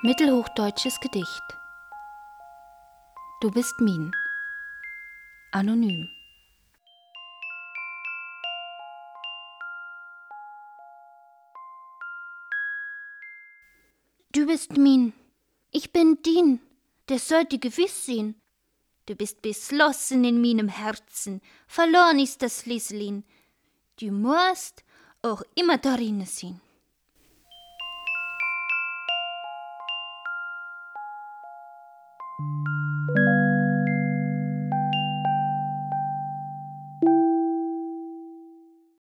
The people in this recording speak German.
Mittelhochdeutsches Gedicht. Du bist Min. Anonym. Du bist Min. Ich bin Din. Der sollte gewiss sein. Du bist beschlossen in meinem Herzen. Verloren ist das Lieselin. Du musst auch immer darin sein.